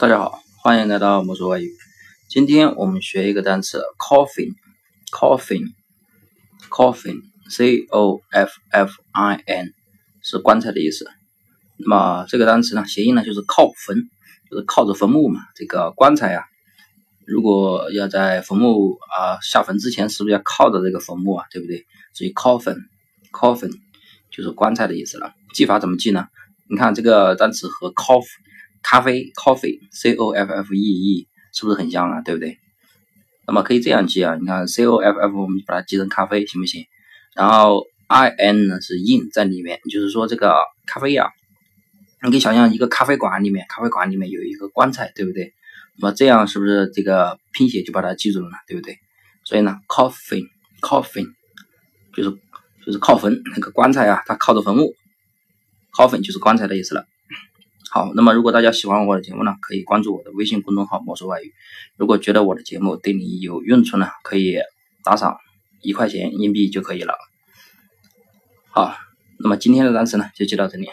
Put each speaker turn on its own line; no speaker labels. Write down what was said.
大家好，欢迎来到魔术外语。今天我们学一个单词，coffin，coffin，coffin，c o f f i n，是棺材的意思。那么这个单词呢，谐音呢就是靠坟，就是靠着坟墓嘛。这个棺材啊，如果要在坟墓啊下坟之前，是不是要靠着这个坟墓啊？对不对？所以 coffin，coffin 就是棺材的意思了。记法怎么记呢？你看这个单词和 coffin。咖啡，coffee，c o f f e e，是不是很像啊？对不对？那么可以这样记啊，你看 c o f f，我们把它记成咖啡，行不行？然后 i n 呢是 in 在里面，就是说这个咖啡呀，你可以想象一个咖啡馆里面，咖啡馆里面有一个棺材，对不对？那么这样是不是这个拼写就把它记住了呢？对不对？所以呢，coffin，coffin 就是就是靠坟那个棺材啊，它靠着坟墓，coffin 就是棺材的意思了。好，那么如果大家喜欢我的节目呢，可以关注我的微信公众号“魔术外语”。如果觉得我的节目对你有用处呢，可以打赏一块钱硬币就可以了。好，那么今天的单词呢，就记到这里。